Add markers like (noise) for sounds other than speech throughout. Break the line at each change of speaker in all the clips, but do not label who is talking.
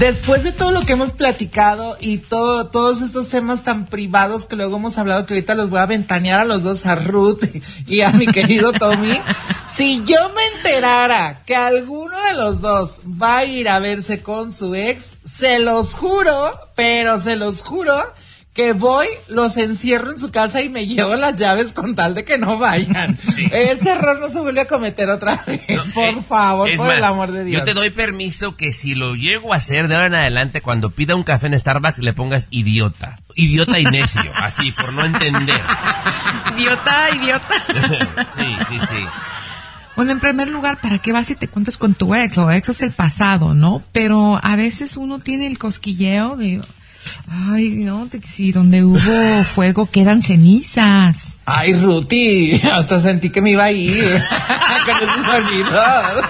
después de todo lo que hemos platicado y todo, todos estos temas tan privados que luego hemos hablado, que ahorita los voy a ventanear a los dos, a Ruth y a mi querido (laughs) Tommy, si yo me enterara que alguno de los dos va a ir a verse con su ex, se los juro, pero se los juro que voy, los encierro en su casa y me llevo las llaves con tal de que no vayan. Ese error no se vuelve a cometer otra vez, por
eh,
favor, por el amor de Dios.
Yo te doy permiso que si lo llego a hacer de ahora en adelante, cuando pida un café en Starbucks, le pongas idiota. Idiota y necio, (laughs) así, por no entender.
Idiota, idiota. (laughs)
sí, sí, sí.
Bueno, en primer lugar, ¿para qué vas y te cuentas con tu ex? O ex es el pasado, ¿no? Pero a veces uno tiene el cosquilleo de, Ay, no, si donde hubo fuego quedan cenizas.
Ay, Ruti, (laughs) hasta sentí que me iba a ir (laughs) con esos sonidos.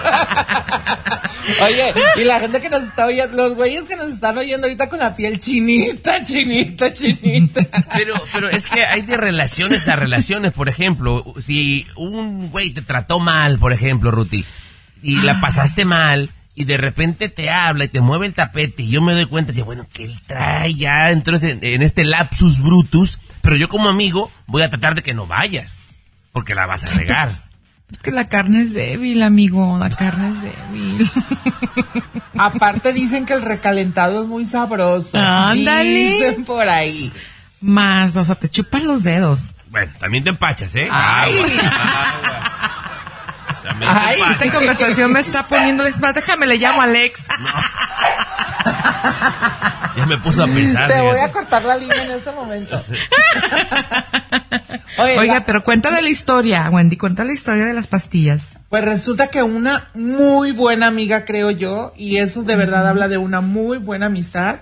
(laughs) Oye, y la gente que nos está oyendo, los güeyes que nos están oyendo ahorita con la piel chinita, chinita, chinita.
Pero, pero es que hay de relaciones a relaciones, por ejemplo, si un güey te trató mal, por ejemplo, Ruti, y la pasaste mal, y de repente te habla y te mueve el tapete y yo me doy cuenta y bueno, que él trae ya, entonces en, este lapsus brutus, pero yo como amigo voy a tratar de que no vayas, porque la vas a regar. (laughs)
Es que la carne es débil, amigo, la carne es débil. (laughs)
Aparte dicen que el recalentado es muy sabroso.
Ándale.
Dicen por ahí.
Más, o sea, te chupan los dedos.
Bueno, también te empachas, ¿eh?
Ay.
Ay, esta conversación me está poniendo más. Déjame, le llamo a Alex.
Ya me puso a pensar.
Te voy a cortar la línea en este momento. (laughs)
Oiga, pero cuenta de la historia, Wendy, cuenta la historia de las pastillas.
Pues resulta que una muy buena amiga, creo yo, y eso de verdad habla de una muy buena amistad.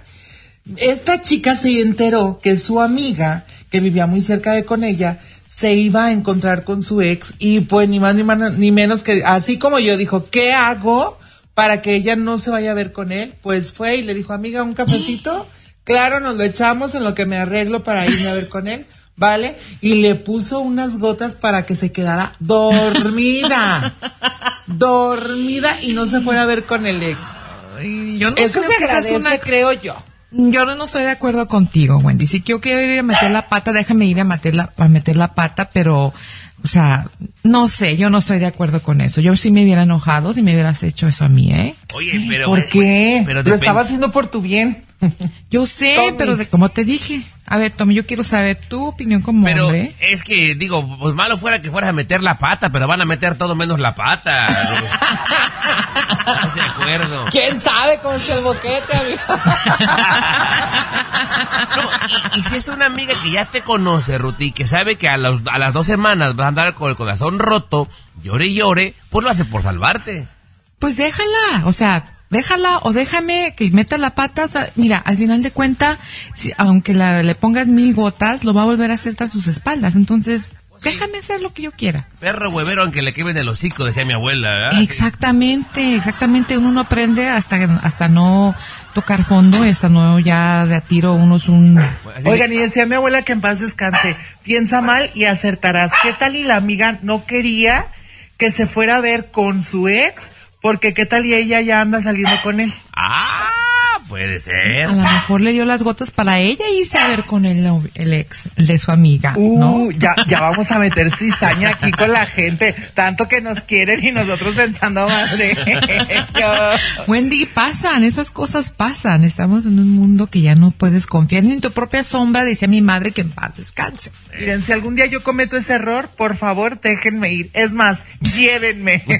Esta chica se enteró que su amiga, que vivía muy cerca de con ella, se iba a encontrar con su ex y pues ni más ni, ni menos que así como yo dijo, ¿qué hago para que ella no se vaya a ver con él? Pues fue y le dijo, amiga, un cafecito. (gasps) Claro, nos lo echamos en lo que me arreglo para irme a ver con él. ¿Vale? Y le puso unas gotas para que se quedara dormida. (laughs) dormida y no se fuera a ver con el ex.
yo no
Eso se agradece, creo yo.
Yo no estoy de acuerdo contigo, Wendy. Si yo quiero ir a meter la pata, déjame ir a meter la, a meter la pata, pero, o sea, no sé, yo no estoy de acuerdo con eso. Yo sí me hubiera enojado si me hubieras hecho eso a mí, ¿eh?
Oye, pero...
¿Por qué? Pero Lo estaba haciendo por tu bien.
Yo sé, pero de, como te dije. A ver, Tommy, yo quiero saber tu opinión como
pero
hombre.
es que, digo, pues malo fuera que fueras a meter la pata, pero van a meter todo menos la pata. (laughs) ¿Estás de acuerdo?
¿Quién sabe cómo es el boquete, amigo? (laughs)
y, si es una amiga que ya te conoce, Ruti, que sabe que a, a las dos semanas vas a andar con el corazón roto, llore y llore, pues lo hace por salvarte.
Pues déjala, o sea, déjala o déjame que meta la pata. mira, al final de cuenta, aunque le pongas mil gotas, lo va a volver a hacer tras sus espaldas. Entonces, déjame hacer lo que yo quiera.
Perro huevero aunque le quemen el hocico, decía mi abuela.
Exactamente, exactamente. Uno no aprende hasta, hasta no tocar fondo y hasta no ya de a tiro uno es un...
Oigan, y decía mi abuela que en paz descanse, piensa mal y acertarás. ¿Qué tal y la amiga no quería que se fuera a ver con su ex? Porque qué tal y ella ya anda saliendo con él.
Ah, puede ser.
A lo mejor le dio las gotas para ella y a ver con el, el ex de su amiga, ¿no?
Uh, ya, ya vamos a meter cizaña aquí con la gente. Tanto que nos quieren y nosotros pensando más de
Wendy, pasan, esas cosas pasan. Estamos en un mundo que ya no puedes confiar ni en tu propia sombra, dice mi madre que en paz descanse.
Miren, si algún día yo cometo ese error, por favor, déjenme ir. Es más, llévenme. (laughs)